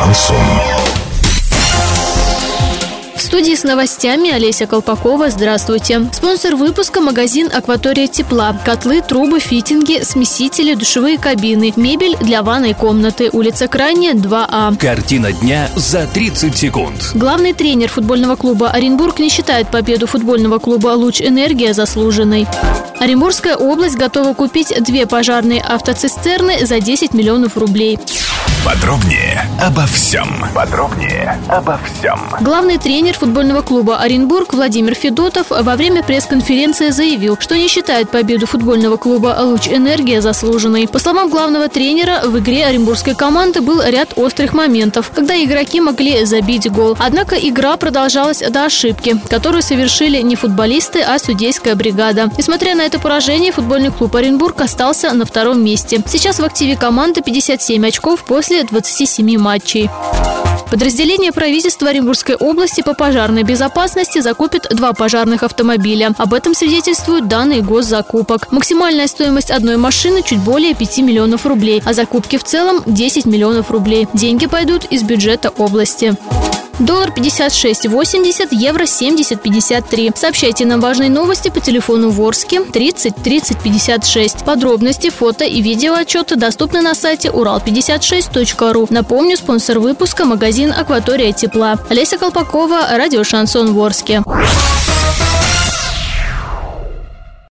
Шансон. В студии с новостями Олеся Колпакова. Здравствуйте. Спонсор выпуска – магазин «Акватория тепла». Котлы, трубы, фитинги, смесители, душевые кабины, мебель для ванной комнаты. Улица Крайняя, 2А. Картина дня за 30 секунд. Главный тренер футбольного клуба «Оренбург» не считает победу футбольного клуба «Луч Энергия» заслуженной. Оренбургская область готова купить две пожарные автоцистерны за 10 миллионов рублей. Подробнее обо всем. Подробнее обо всем. Главный тренер футбольного клуба «Оренбург» Владимир Федотов во время пресс-конференции заявил, что не считает победу футбольного клуба «Луч Энергия» заслуженной. По словам главного тренера, в игре оренбургской команды был ряд острых моментов, когда игроки могли забить гол. Однако игра продолжалась до ошибки, которую совершили не футболисты, а судейская бригада. Несмотря на это поражение, футбольный клуб «Оренбург» остался на втором месте. Сейчас в активе команды 57 очков после после 27 матчей. Подразделение правительства Оренбургской области по пожарной безопасности закупит два пожарных автомобиля. Об этом свидетельствуют данные госзакупок. Максимальная стоимость одной машины чуть более 5 миллионов рублей, а закупки в целом 10 миллионов рублей. Деньги пойдут из бюджета области. Доллар 56.80, евро 70.53. Сообщайте нам важные новости по телефону Ворске 30 30 56. Подробности, фото и видео доступны на сайте урал56.ру. Напомню, спонсор выпуска – магазин «Акватория тепла». Олеся Колпакова, радио «Шансон Ворске».